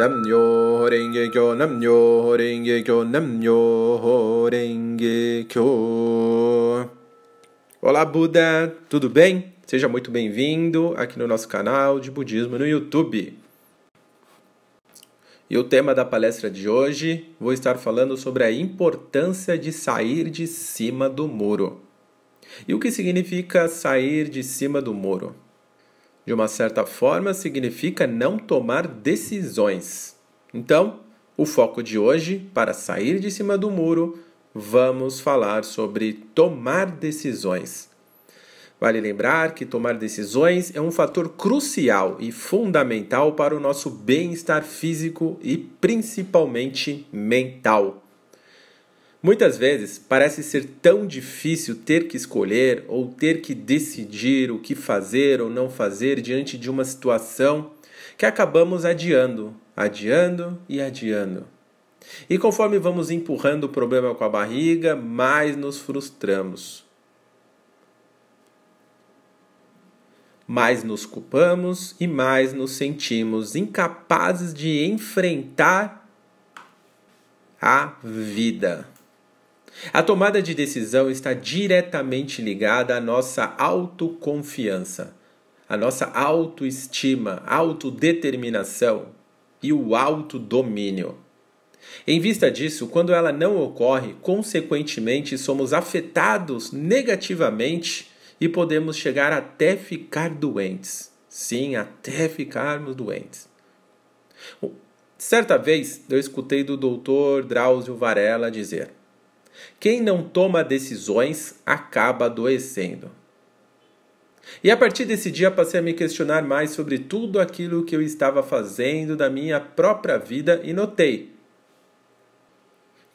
Namyo Renge Kyo, Namyo Renge Kyo, Namyo Renge Kyo. Olá, Buda, tudo bem? Seja muito bem-vindo aqui no nosso canal de Budismo no YouTube. E o tema da palestra de hoje, vou estar falando sobre a importância de sair de cima do muro. E o que significa sair de cima do muro? De uma certa forma, significa não tomar decisões. Então, o foco de hoje, para sair de cima do muro, vamos falar sobre tomar decisões. Vale lembrar que tomar decisões é um fator crucial e fundamental para o nosso bem-estar físico e principalmente mental. Muitas vezes parece ser tão difícil ter que escolher ou ter que decidir o que fazer ou não fazer diante de uma situação que acabamos adiando, adiando e adiando. E conforme vamos empurrando o problema com a barriga, mais nos frustramos. Mais nos culpamos e mais nos sentimos incapazes de enfrentar a vida. A tomada de decisão está diretamente ligada à nossa autoconfiança, à nossa autoestima, autodeterminação e o autodomínio. Em vista disso, quando ela não ocorre, consequentemente somos afetados negativamente e podemos chegar até ficar doentes. Sim, até ficarmos doentes. Certa vez eu escutei do doutor Drauzio Varela dizer: quem não toma decisões acaba adoecendo. E a partir desse dia passei a me questionar mais sobre tudo aquilo que eu estava fazendo da minha própria vida e notei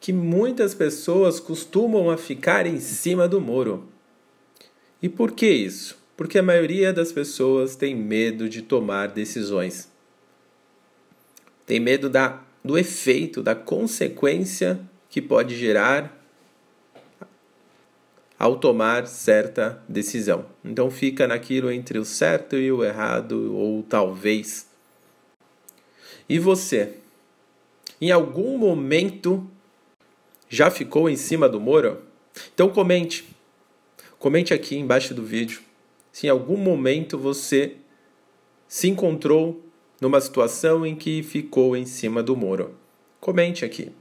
que muitas pessoas costumam a ficar em cima do muro. E por que isso? Porque a maioria das pessoas tem medo de tomar decisões. Tem medo da, do efeito, da consequência que pode gerar ao tomar certa decisão. Então fica naquilo entre o certo e o errado, ou talvez. E você? Em algum momento já ficou em cima do muro? Então comente. Comente aqui embaixo do vídeo se em algum momento você se encontrou numa situação em que ficou em cima do muro. Comente aqui.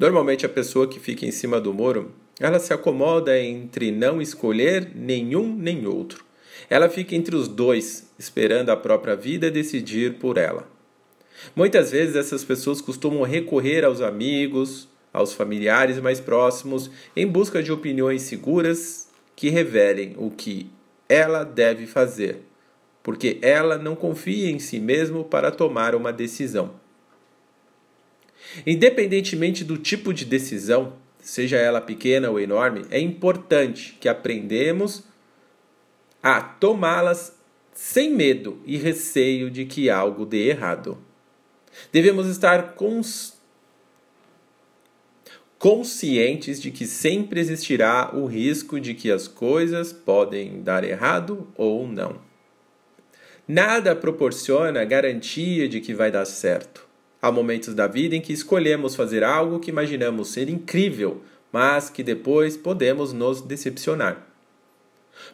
Normalmente a pessoa que fica em cima do muro, ela se acomoda entre não escolher nenhum nem outro. Ela fica entre os dois, esperando a própria vida decidir por ela. Muitas vezes essas pessoas costumam recorrer aos amigos, aos familiares mais próximos, em busca de opiniões seguras que revelem o que ela deve fazer, porque ela não confia em si mesma para tomar uma decisão. Independentemente do tipo de decisão, seja ela pequena ou enorme, é importante que aprendemos a tomá-las sem medo e receio de que algo dê errado. Devemos estar cons conscientes de que sempre existirá o risco de que as coisas podem dar errado ou não. Nada proporciona garantia de que vai dar certo. Há momentos da vida em que escolhemos fazer algo que imaginamos ser incrível, mas que depois podemos nos decepcionar.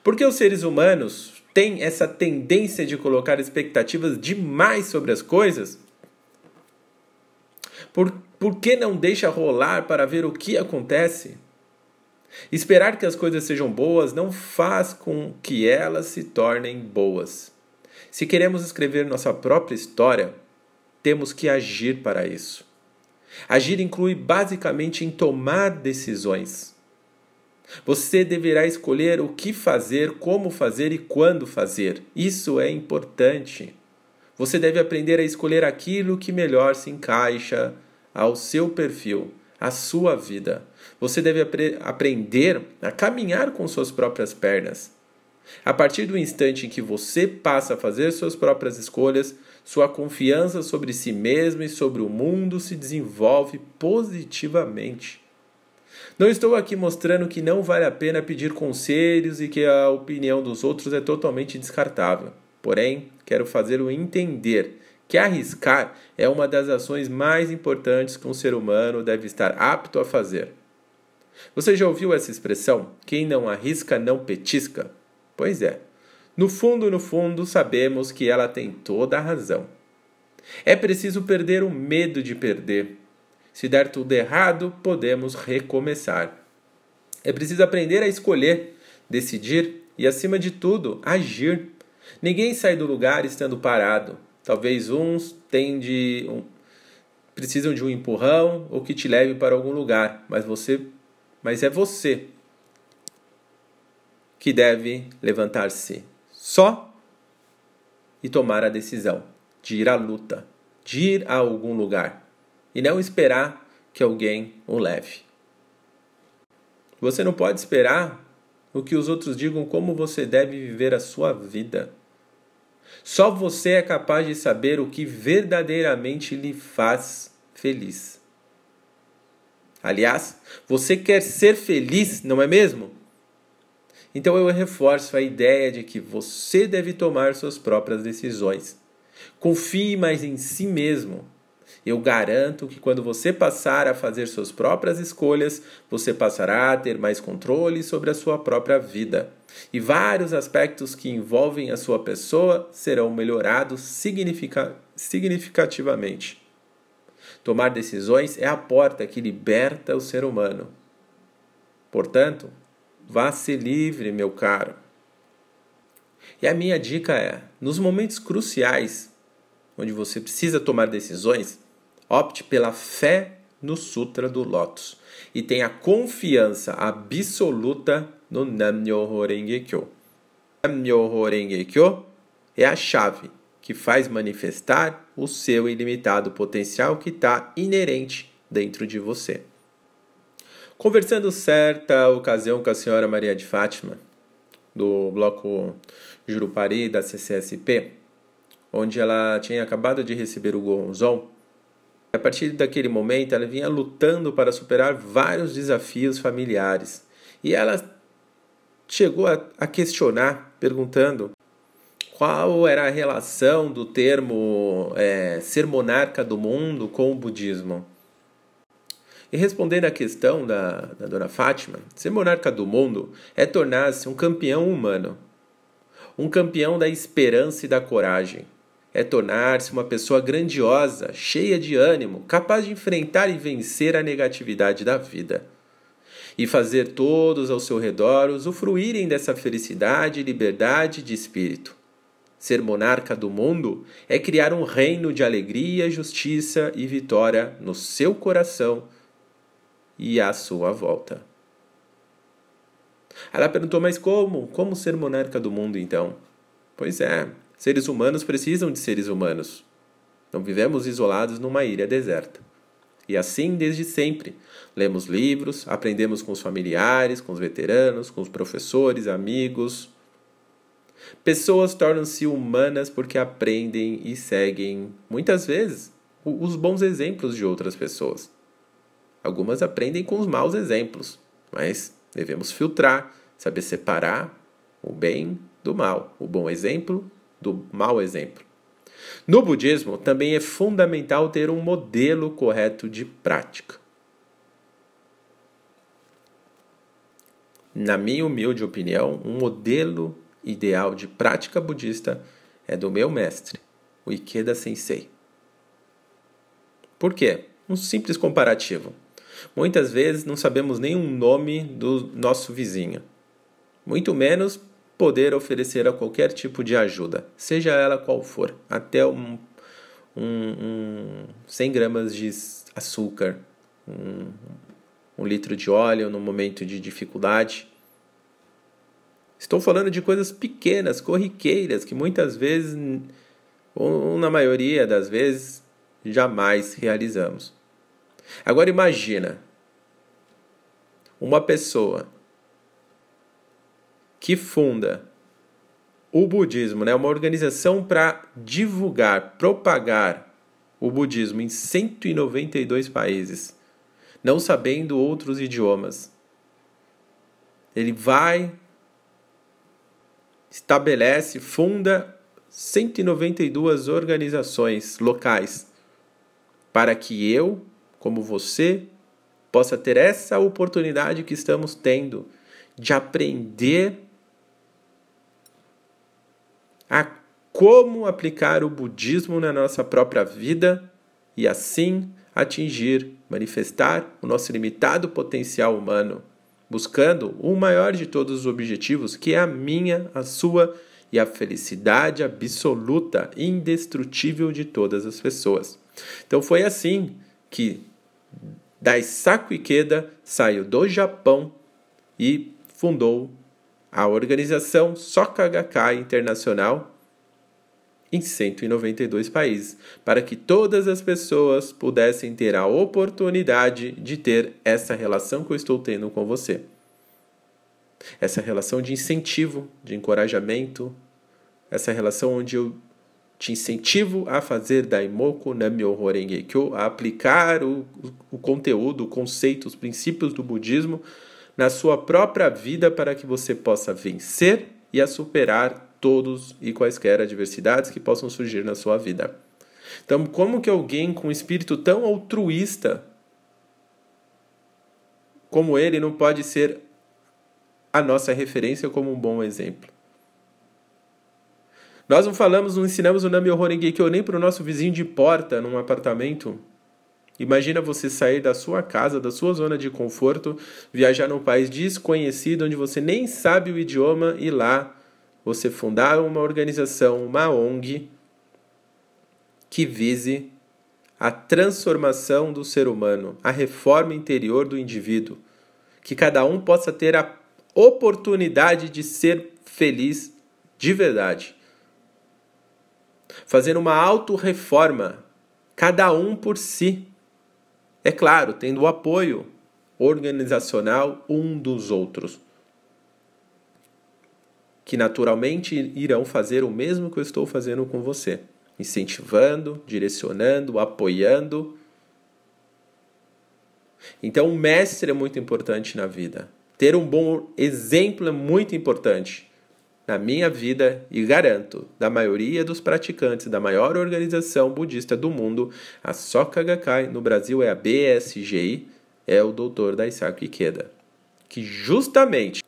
Porque os seres humanos têm essa tendência de colocar expectativas demais sobre as coisas? Por, por que não deixa rolar para ver o que acontece? Esperar que as coisas sejam boas não faz com que elas se tornem boas. Se queremos escrever nossa própria história, temos que agir para isso. Agir inclui basicamente em tomar decisões. Você deverá escolher o que fazer, como fazer e quando fazer. Isso é importante. Você deve aprender a escolher aquilo que melhor se encaixa ao seu perfil, à sua vida. Você deve apre aprender a caminhar com suas próprias pernas. A partir do instante em que você passa a fazer suas próprias escolhas, sua confiança sobre si mesmo e sobre o mundo se desenvolve positivamente. Não estou aqui mostrando que não vale a pena pedir conselhos e que a opinião dos outros é totalmente descartável. Porém, quero fazê-lo entender que arriscar é uma das ações mais importantes que um ser humano deve estar apto a fazer. Você já ouviu essa expressão? Quem não arrisca não petisca? Pois é. No fundo, no fundo, sabemos que ela tem toda a razão. É preciso perder o medo de perder. Se der tudo errado, podemos recomeçar. É preciso aprender a escolher, decidir e, acima de tudo, agir. Ninguém sai do lugar estando parado. Talvez uns de um, precisam de um empurrão ou que te leve para algum lugar, mas você, mas é você que deve levantar-se só e tomar a decisão de ir à luta, de ir a algum lugar e não esperar que alguém o leve. Você não pode esperar o que os outros digam como você deve viver a sua vida. Só você é capaz de saber o que verdadeiramente lhe faz feliz. Aliás, você quer ser feliz, não é mesmo? Então eu reforço a ideia de que você deve tomar suas próprias decisões. Confie mais em si mesmo eu garanto que quando você passar a fazer suas próprias escolhas, você passará a ter mais controle sobre a sua própria vida. E vários aspectos que envolvem a sua pessoa serão melhorados significa significativamente. Tomar decisões é a porta que liberta o ser humano. Portanto, vá ser livre, meu caro. E a minha dica é: nos momentos cruciais, onde você precisa tomar decisões, Opte pela fé no Sutra do Lótus e tenha confiança absoluta no Nam-myoho Renge Kyo. Nam-myoho Renge Kyo é a chave que faz manifestar o seu ilimitado potencial que está inerente dentro de você. Conversando certa ocasião com a senhora Maria de Fátima, do bloco Jurupari da CCSP, onde ela tinha acabado de receber o Gonzon, a partir daquele momento, ela vinha lutando para superar vários desafios familiares. E ela chegou a, a questionar, perguntando qual era a relação do termo é, ser monarca do mundo com o budismo. E respondendo à questão da, da dona Fátima, ser monarca do mundo é tornar-se um campeão humano, um campeão da esperança e da coragem é tornar-se uma pessoa grandiosa, cheia de ânimo, capaz de enfrentar e vencer a negatividade da vida. E fazer todos ao seu redor usufruírem dessa felicidade e liberdade de espírito. Ser monarca do mundo é criar um reino de alegria, justiça e vitória no seu coração e à sua volta. Ela perguntou: Mas como? Como ser monarca do mundo então? Pois é, Seres humanos precisam de seres humanos. Não vivemos isolados numa ilha deserta. E assim desde sempre. Lemos livros, aprendemos com os familiares, com os veteranos, com os professores, amigos. Pessoas tornam-se humanas porque aprendem e seguem, muitas vezes, os bons exemplos de outras pessoas. Algumas aprendem com os maus exemplos, mas devemos filtrar, saber separar o bem do mal, o bom exemplo do mau exemplo. No budismo, também é fundamental ter um modelo correto de prática. Na minha humilde opinião, um modelo ideal de prática budista é do meu mestre, o Ikeda Sensei. Por quê? Um simples comparativo. Muitas vezes não sabemos nem o nome do nosso vizinho, muito menos poder oferecer a qualquer tipo de ajuda, seja ela qual for, até um, um, um 100 gramas de açúcar, um, um litro de óleo no momento de dificuldade. Estou falando de coisas pequenas, corriqueiras, que muitas vezes, ou na maioria das vezes, jamais realizamos. Agora imagina uma pessoa que funda o budismo, né, uma organização para divulgar, propagar o budismo em 192 países, não sabendo outros idiomas. Ele vai, estabelece, funda 192 organizações locais para que eu, como você, possa ter essa oportunidade que estamos tendo de aprender a como aplicar o budismo na nossa própria vida e assim atingir, manifestar o nosso limitado potencial humano, buscando o maior de todos os objetivos, que é a minha, a sua e a felicidade absoluta, indestrutível de todas as pessoas. Então foi assim que Daisaku Ikeda saiu do Japão e fundou a organização Soka Gakkai Internacional em 192 países, para que todas as pessoas pudessem ter a oportunidade de ter essa relação que eu estou tendo com você. Essa relação de incentivo, de encorajamento, essa relação onde eu te incentivo a fazer Daimoku Namyoho Renge Kyo, a aplicar o, o conteúdo, o conceito, os princípios do budismo na sua própria vida para que você possa vencer e a superar todos e quaisquer adversidades que possam surgir na sua vida. Então, como que alguém com um espírito tão altruísta como ele não pode ser a nossa referência como um bom exemplo? Nós não falamos, não ensinamos o Nami Horengekyo nem para o nosso vizinho de porta num apartamento Imagina você sair da sua casa, da sua zona de conforto, viajar num país desconhecido onde você nem sabe o idioma e lá você fundar uma organização, uma ONG que vise a transformação do ser humano, a reforma interior do indivíduo, que cada um possa ter a oportunidade de ser feliz de verdade. Fazer uma autorreforma, cada um por si é claro, tendo o apoio organizacional um dos outros, que naturalmente irão fazer o mesmo que eu estou fazendo com você, incentivando, direcionando, apoiando. Então, o mestre é muito importante na vida. Ter um bom exemplo é muito importante na minha vida e garanto, da maioria dos praticantes da maior organização budista do mundo, a Soka Gakkai, no Brasil é a BSGI, é o Dr. Daisaku Ikeda, que justamente,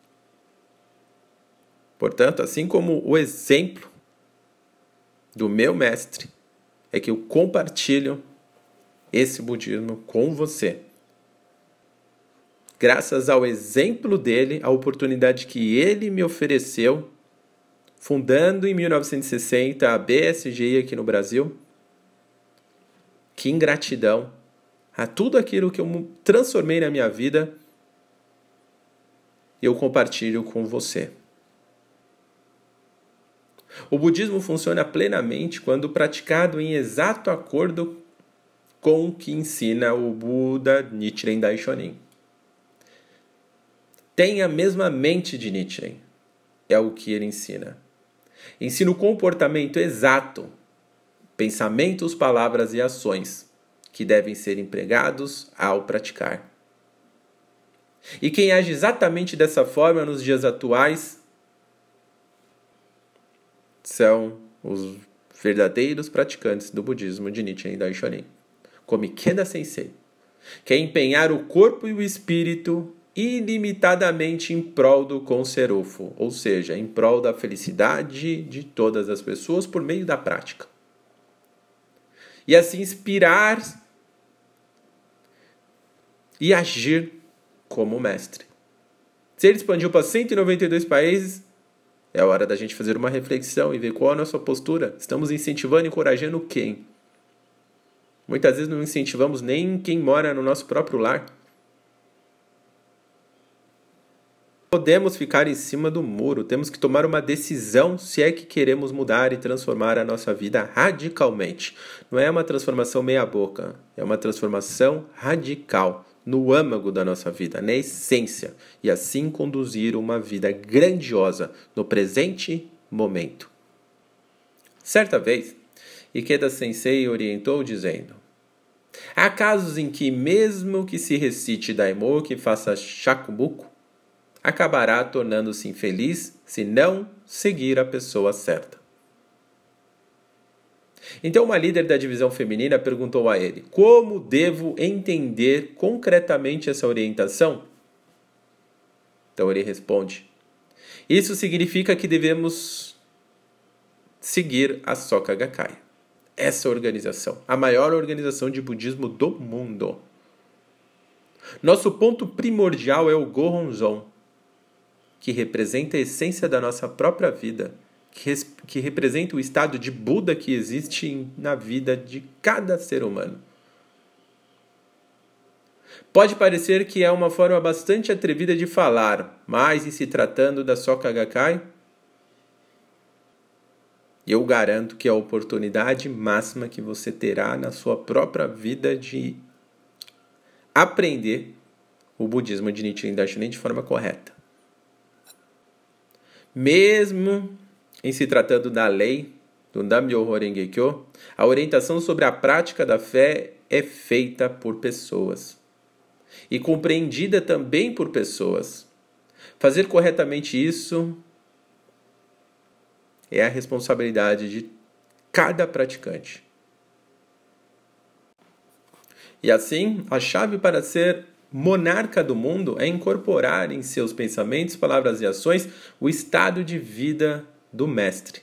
portanto, assim como o exemplo do meu mestre é que eu compartilho esse budismo com você. Graças ao exemplo dele, a oportunidade que ele me ofereceu fundando em 1960 a BSG aqui no Brasil. Que ingratidão a tudo aquilo que eu transformei na minha vida, eu compartilho com você. O budismo funciona plenamente quando praticado em exato acordo com o que ensina o Buda Nichiren Daishonin. Tem a mesma mente de Nichiren, é o que ele ensina. Ensina o comportamento exato, pensamentos, palavras e ações que devem ser empregados ao praticar. E quem age exatamente dessa forma nos dias atuais são os verdadeiros praticantes do budismo de Nichiren Daishonin, como Ikeda Sensei, que é empenhar o corpo e o espírito ilimitadamente em prol do conserofo, ou seja, em prol da felicidade de todas as pessoas por meio da prática. E assim inspirar e agir como mestre. Se ele expandiu para 192 países, é hora da gente fazer uma reflexão e ver qual é a nossa postura. Estamos incentivando e encorajando quem? Muitas vezes não incentivamos nem quem mora no nosso próprio lar. Podemos ficar em cima do muro, temos que tomar uma decisão se é que queremos mudar e transformar a nossa vida radicalmente. Não é uma transformação meia-boca, é uma transformação radical no âmago da nossa vida, na essência, e assim conduzir uma vida grandiosa no presente momento. Certa vez, Ikeda Sensei orientou dizendo: Há casos em que, mesmo que se recite Daimoku e faça shakubuku, acabará tornando-se infeliz se não seguir a pessoa certa. Então, uma líder da divisão feminina perguntou a ele: Como devo entender concretamente essa orientação? Então ele responde: Isso significa que devemos seguir a Soka Gakkai, essa organização, a maior organização de budismo do mundo. Nosso ponto primordial é o Gohonzon, que representa a essência da nossa própria vida que, que representa o estado de Buda que existe na vida de cada ser humano. Pode parecer que é uma forma bastante atrevida de falar, mas em se tratando da Soka Gakkai, eu garanto que é a oportunidade máxima que você terá na sua própria vida de aprender o budismo de Nichiren Daishonin de forma correta. Mesmo em se tratando da lei do Namyoho Renge-kyo, a orientação sobre a prática da fé é feita por pessoas e compreendida também por pessoas. Fazer corretamente isso é a responsabilidade de cada praticante. E assim, a chave para ser monarca do mundo é incorporar em seus pensamentos, palavras e ações o estado de vida do Mestre,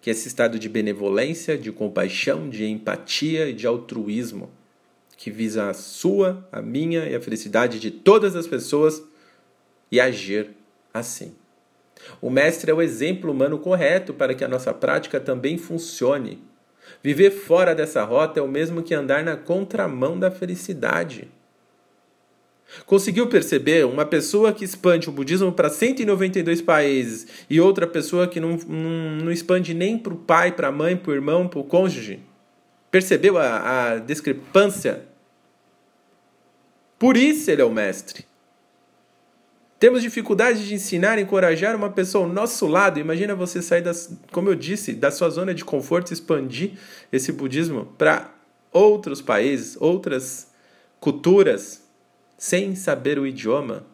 que é esse estado de benevolência, de compaixão, de empatia e de altruísmo, que visa a sua, a minha e a felicidade de todas as pessoas e agir assim. O Mestre é o exemplo humano correto para que a nossa prática também funcione. Viver fora dessa rota é o mesmo que andar na contramão da felicidade. Conseguiu perceber uma pessoa que expande o budismo para 192 países e outra pessoa que não, não, não expande nem para o pai, para a mãe, para o irmão, para o cônjuge? Percebeu a, a discrepância? Por isso ele é o mestre. Temos dificuldade de ensinar encorajar uma pessoa ao nosso lado. Imagina você sair, das, como eu disse, da sua zona de conforto e expandir esse budismo para outros países, outras culturas sem saber o idioma,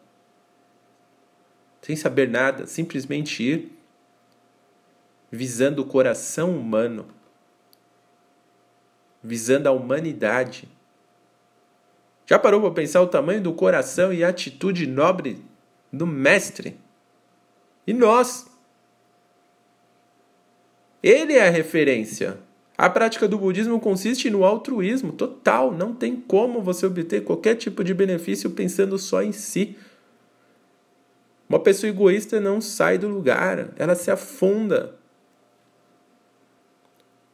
sem saber nada, simplesmente ir visando o coração humano, visando a humanidade. Já parou para pensar o tamanho do coração e a atitude nobre do Mestre? E nós? Ele é a referência. A prática do budismo consiste no altruísmo total. Não tem como você obter qualquer tipo de benefício pensando só em si. Uma pessoa egoísta não sai do lugar, ela se afunda.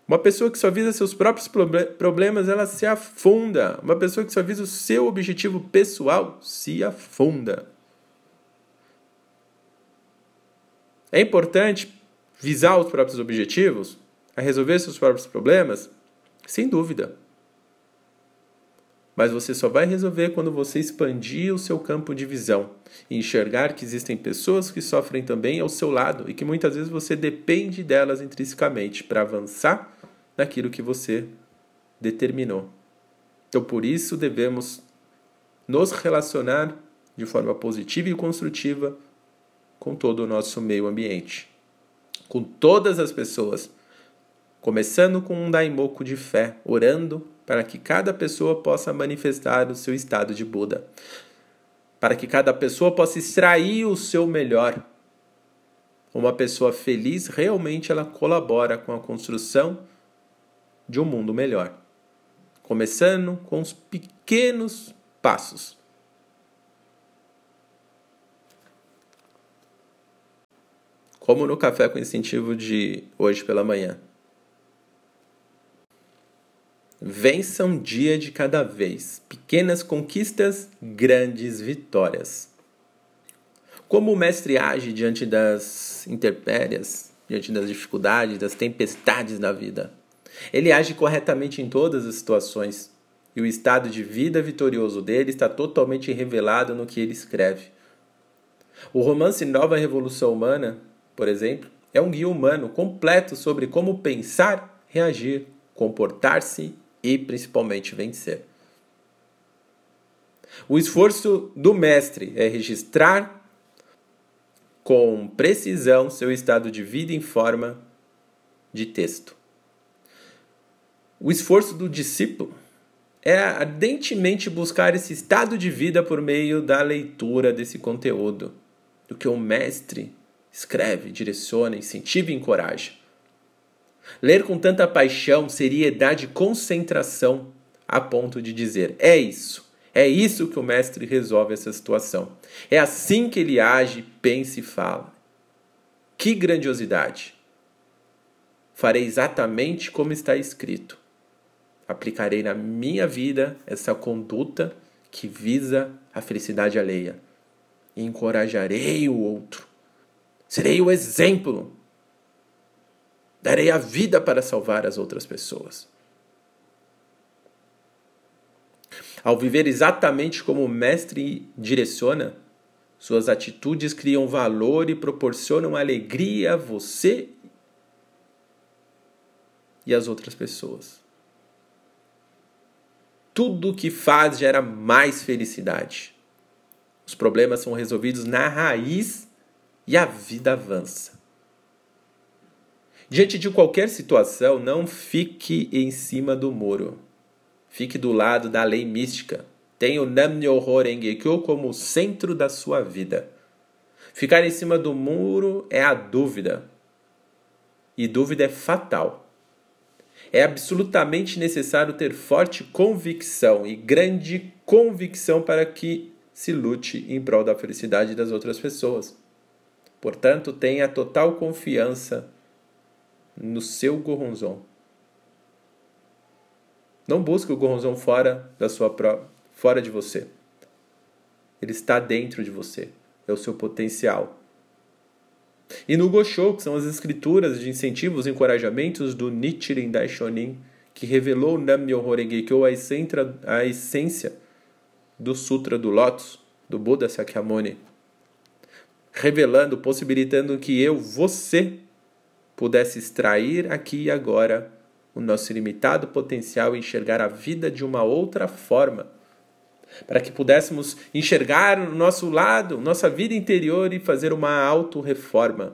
Uma pessoa que só visa seus próprios problemas, ela se afunda. Uma pessoa que só visa o seu objetivo pessoal, se afunda. É importante visar os próprios objetivos? A resolver seus próprios problemas? Sem dúvida. Mas você só vai resolver quando você expandir o seu campo de visão e enxergar que existem pessoas que sofrem também ao seu lado e que muitas vezes você depende delas intrinsecamente para avançar naquilo que você determinou. Então, por isso, devemos nos relacionar de forma positiva e construtiva com todo o nosso meio ambiente, com todas as pessoas começando com um daimoku de fé, orando para que cada pessoa possa manifestar o seu estado de Buda, para que cada pessoa possa extrair o seu melhor. Uma pessoa feliz realmente ela colabora com a construção de um mundo melhor, começando com os pequenos passos. Como no café com incentivo de hoje pela manhã. Vença um dia de cada vez. Pequenas conquistas, grandes vitórias. Como o mestre age diante das intempéries, diante das dificuldades, das tempestades da vida? Ele age corretamente em todas as situações, e o estado de vida vitorioso dele está totalmente revelado no que ele escreve. O romance Nova Revolução Humana, por exemplo, é um guia humano completo sobre como pensar, reagir, comportar-se e principalmente vencer. O esforço do mestre é registrar com precisão seu estado de vida em forma de texto. O esforço do discípulo é ardentemente buscar esse estado de vida por meio da leitura desse conteúdo, do que o mestre escreve, direciona, incentiva e encoraja. Ler com tanta paixão, seriedade e concentração a ponto de dizer: é isso, é isso que o mestre resolve essa situação. É assim que ele age, pensa e fala. Que grandiosidade! Farei exatamente como está escrito. Aplicarei na minha vida essa conduta que visa a felicidade alheia. Encorajarei o outro. Serei o exemplo. Darei a vida para salvar as outras pessoas. Ao viver exatamente como o mestre direciona, suas atitudes criam valor e proporcionam alegria a você e às outras pessoas. Tudo o que faz gera mais felicidade. Os problemas são resolvidos na raiz e a vida avança. Diante de qualquer situação, não fique em cima do muro. Fique do lado da lei mística. Tenha o Nam-myoho Renge-kyo como centro da sua vida. Ficar em cima do muro é a dúvida. E dúvida é fatal. É absolutamente necessário ter forte convicção e grande convicção para que se lute em prol da felicidade das outras pessoas. Portanto, tenha total confiança no seu Goronzon. Não busque o gorronzão fora da sua fora de você. Ele está dentro de você. É o seu potencial. E no Gosho, que são as escrituras de incentivos e encorajamentos do Nichiren Daishonin, que revelou Nam-myoho Renge-kyo, a essência do Sutra do Lótus, do Buda Sakyamuni, revelando, possibilitando que eu, você, pudesse extrair aqui e agora o nosso ilimitado potencial e enxergar a vida de uma outra forma, para que pudéssemos enxergar o nosso lado, nossa vida interior e fazer uma auto-reforma.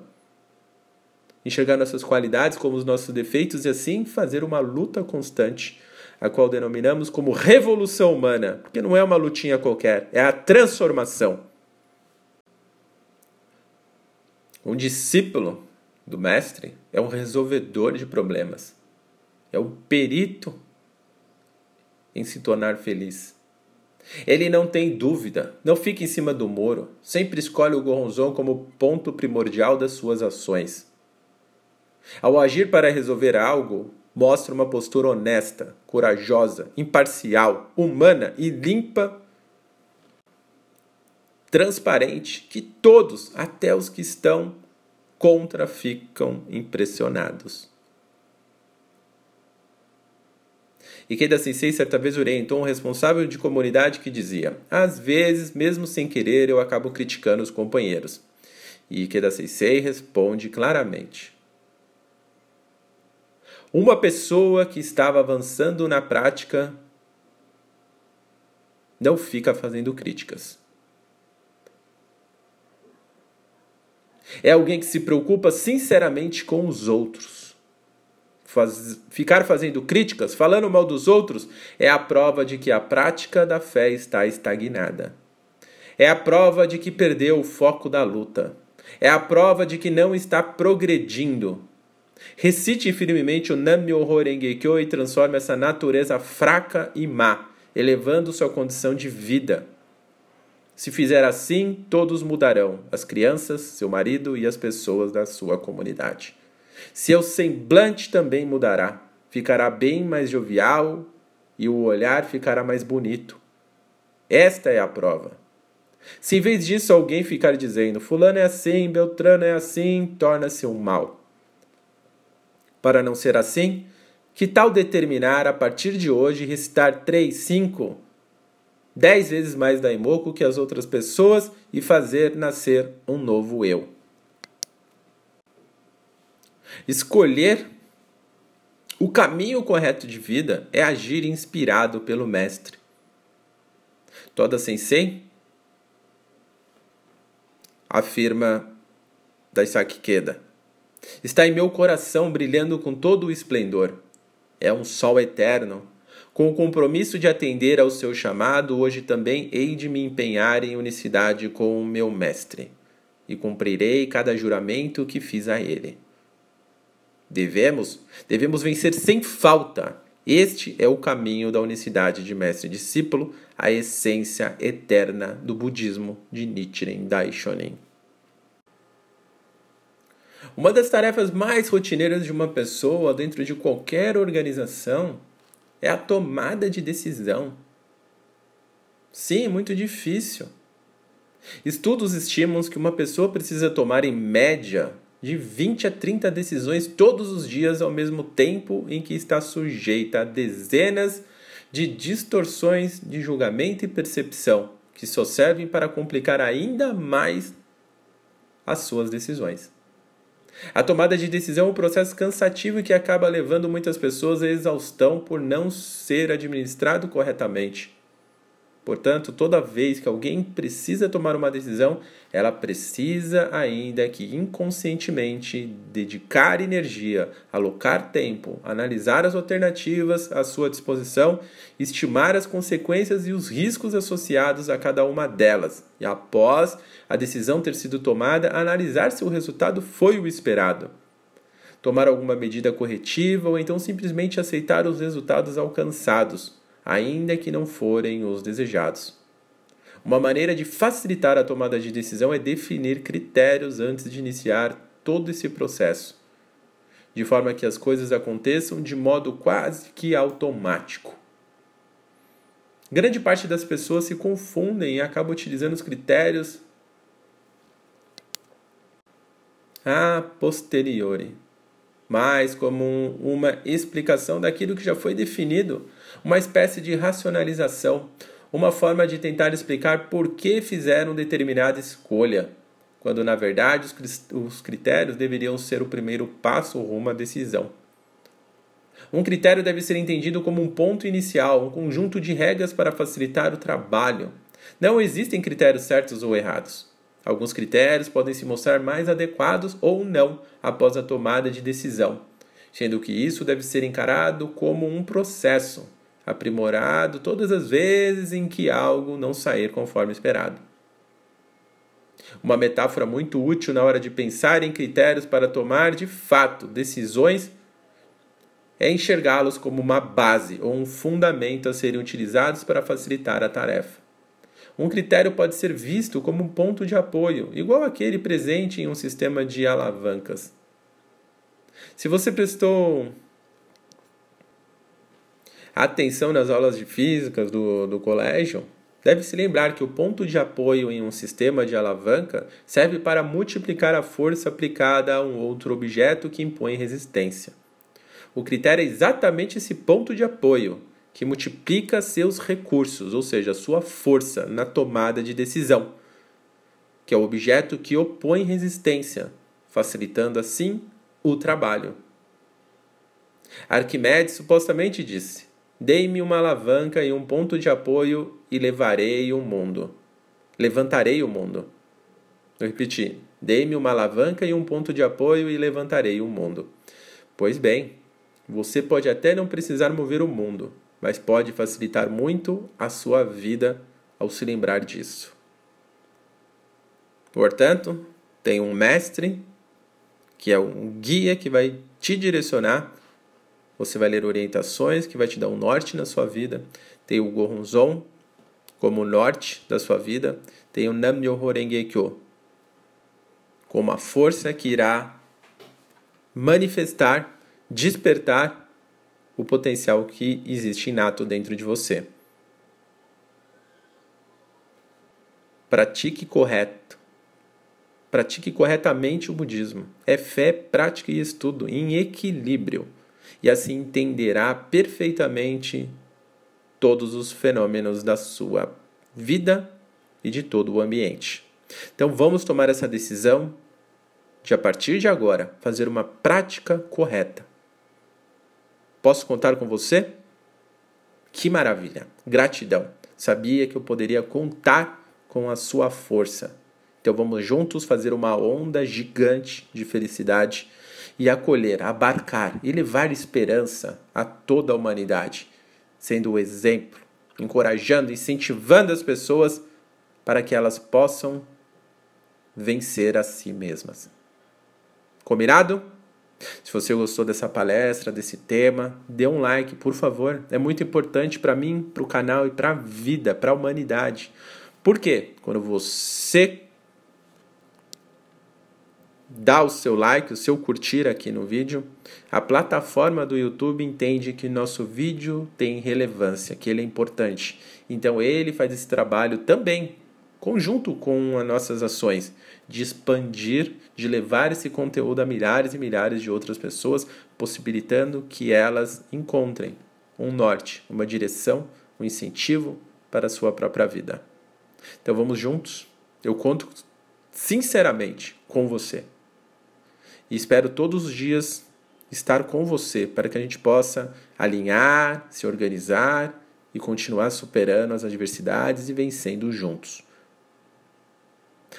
Enxergar nossas qualidades como os nossos defeitos e assim fazer uma luta constante, a qual denominamos como revolução humana, porque não é uma lutinha qualquer, é a transformação. Um discípulo do mestre é um resolvedor de problemas é o perito em se tornar feliz. Ele não tem dúvida, não fica em cima do muro, sempre escolhe o Goronzon como ponto primordial das suas ações. Ao agir para resolver algo, mostra uma postura honesta, corajosa, imparcial, humana e limpa, transparente, que todos, até os que estão contra, ficam impressionados. Ikeda Sensei certa vez orientou um responsável de comunidade que dizia: Às vezes, mesmo sem querer, eu acabo criticando os companheiros. E Ikeda Sensei responde claramente: Uma pessoa que estava avançando na prática não fica fazendo críticas. É alguém que se preocupa sinceramente com os outros faz, ficar fazendo críticas, falando mal dos outros, é a prova de que a prática da fé está estagnada. É a prova de que perdeu o foco da luta. É a prova de que não está progredindo. Recite firmemente o Nam-myoho Renge-kyo e transforme essa natureza fraca e má, elevando sua condição de vida. Se fizer assim, todos mudarão: as crianças, seu marido e as pessoas da sua comunidade. Seu semblante também mudará, ficará bem mais jovial e o olhar ficará mais bonito. Esta é a prova. Se em vez disso alguém ficar dizendo Fulano é assim, Beltrano é assim, torna-se um mal. Para não ser assim, que tal determinar a partir de hoje recitar três, cinco, dez vezes mais Daimoku que as outras pessoas e fazer nascer um novo eu? Escolher o caminho correto de vida é agir inspirado pelo Mestre. Toda Sensei afirma Daisaki Keda. Está em meu coração brilhando com todo o esplendor. é um sol eterno. Com o compromisso de atender ao seu chamado, hoje também hei de me empenhar em unicidade com o meu Mestre, e cumprirei cada juramento que fiz a ele. Devemos, devemos vencer sem falta. Este é o caminho da unicidade de mestre e discípulo, a essência eterna do budismo de Nichiren Daishonin. Uma das tarefas mais rotineiras de uma pessoa dentro de qualquer organização é a tomada de decisão. Sim, muito difícil. Estudos estimam que uma pessoa precisa tomar em média de 20 a 30 decisões todos os dias ao mesmo tempo em que está sujeita a dezenas de distorções de julgamento e percepção que só servem para complicar ainda mais as suas decisões. A tomada de decisão é um processo cansativo que acaba levando muitas pessoas à exaustão por não ser administrado corretamente. Portanto, toda vez que alguém precisa tomar uma decisão, ela precisa ainda que inconscientemente dedicar energia, alocar tempo, analisar as alternativas à sua disposição, estimar as consequências e os riscos associados a cada uma delas, e após a decisão ter sido tomada, analisar se o resultado foi o esperado. Tomar alguma medida corretiva ou então simplesmente aceitar os resultados alcançados ainda que não forem os desejados. Uma maneira de facilitar a tomada de decisão é definir critérios antes de iniciar todo esse processo, de forma que as coisas aconteçam de modo quase que automático. Grande parte das pessoas se confundem e acabam utilizando os critérios a posteriori, mais como uma explicação daquilo que já foi definido uma espécie de racionalização, uma forma de tentar explicar por que fizeram determinada escolha, quando na verdade os critérios deveriam ser o primeiro passo rumo à decisão. Um critério deve ser entendido como um ponto inicial, um conjunto de regras para facilitar o trabalho. Não existem critérios certos ou errados. Alguns critérios podem se mostrar mais adequados ou não após a tomada de decisão, sendo que isso deve ser encarado como um processo, aprimorado todas as vezes em que algo não sair conforme esperado. Uma metáfora muito útil na hora de pensar em critérios para tomar de fato decisões é enxergá-los como uma base ou um fundamento a serem utilizados para facilitar a tarefa. Um critério pode ser visto como um ponto de apoio, igual aquele presente em um sistema de alavancas. Se você prestou atenção nas aulas de física do, do colégio, deve se lembrar que o ponto de apoio em um sistema de alavanca serve para multiplicar a força aplicada a um outro objeto que impõe resistência. O critério é exatamente esse ponto de apoio, que multiplica seus recursos, ou seja, sua força na tomada de decisão, que é o objeto que opõe resistência, facilitando assim o trabalho. Arquimedes supostamente disse: Dei-me uma alavanca e um ponto de apoio e levarei o mundo. Levantarei o mundo. Eu repeti. Dei-me uma alavanca e um ponto de apoio e levantarei o mundo. Pois bem, você pode até não precisar mover o mundo, mas pode facilitar muito a sua vida ao se lembrar disso. Portanto, tem um mestre que é um guia que vai te direcionar você vai ler orientações que vai te dar um norte na sua vida. Tem o Gohonzon como norte da sua vida. Tem o Nam-myoho Renge-kyo como a força que irá manifestar, despertar o potencial que existe inato dentro de você. Pratique correto. Pratique corretamente o budismo. É fé, prática e estudo em equilíbrio e assim entenderá perfeitamente todos os fenômenos da sua vida e de todo o ambiente. Então vamos tomar essa decisão de a partir de agora fazer uma prática correta. Posso contar com você? Que maravilha! Gratidão! Sabia que eu poderia contar com a sua força. Então vamos juntos fazer uma onda gigante de felicidade e acolher, abarcar e levar esperança a toda a humanidade, sendo o exemplo, encorajando, incentivando as pessoas para que elas possam vencer a si mesmas. Combinado? Se você gostou dessa palestra, desse tema, dê um like, por favor. É muito importante para mim, para o canal e para a vida, para a humanidade. Por quê? Quando você dá o seu like, o seu curtir aqui no vídeo, a plataforma do YouTube entende que nosso vídeo tem relevância, que ele é importante. Então ele faz esse trabalho também, conjunto com as nossas ações, de expandir, de levar esse conteúdo a milhares e milhares de outras pessoas, possibilitando que elas encontrem um norte, uma direção, um incentivo para a sua própria vida. Então vamos juntos. Eu conto sinceramente com você. E espero todos os dias estar com você para que a gente possa alinhar, se organizar e continuar superando as adversidades e vencendo juntos.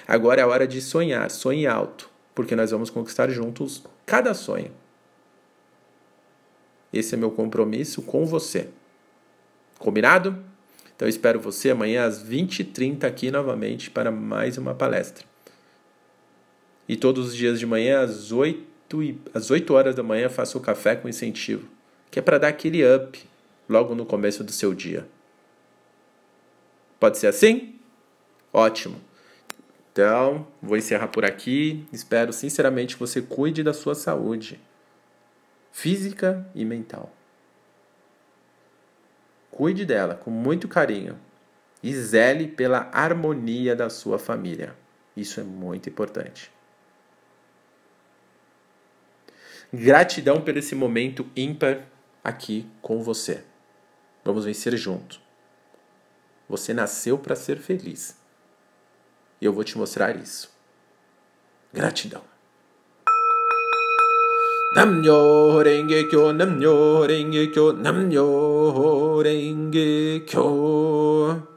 Agora é a hora de sonhar, sonhe alto, porque nós vamos conquistar juntos cada sonho. Esse é meu compromisso com você. Combinado? Então espero você amanhã às 20h30 aqui novamente para mais uma palestra. E todos os dias de manhã às 8, e, às 8 horas da manhã faço o café com incentivo, que é para dar aquele up logo no começo do seu dia. Pode ser assim? Ótimo. Então, vou encerrar por aqui. Espero sinceramente que você cuide da sua saúde física e mental. Cuide dela com muito carinho e zele pela harmonia da sua família. Isso é muito importante. Gratidão por esse momento ímpar aqui com você. Vamos vencer junto. Você nasceu para ser feliz. E eu vou te mostrar isso. Gratidão. Namyo Renge Kyo, Namyo Renge Kyo, Renge Kyo.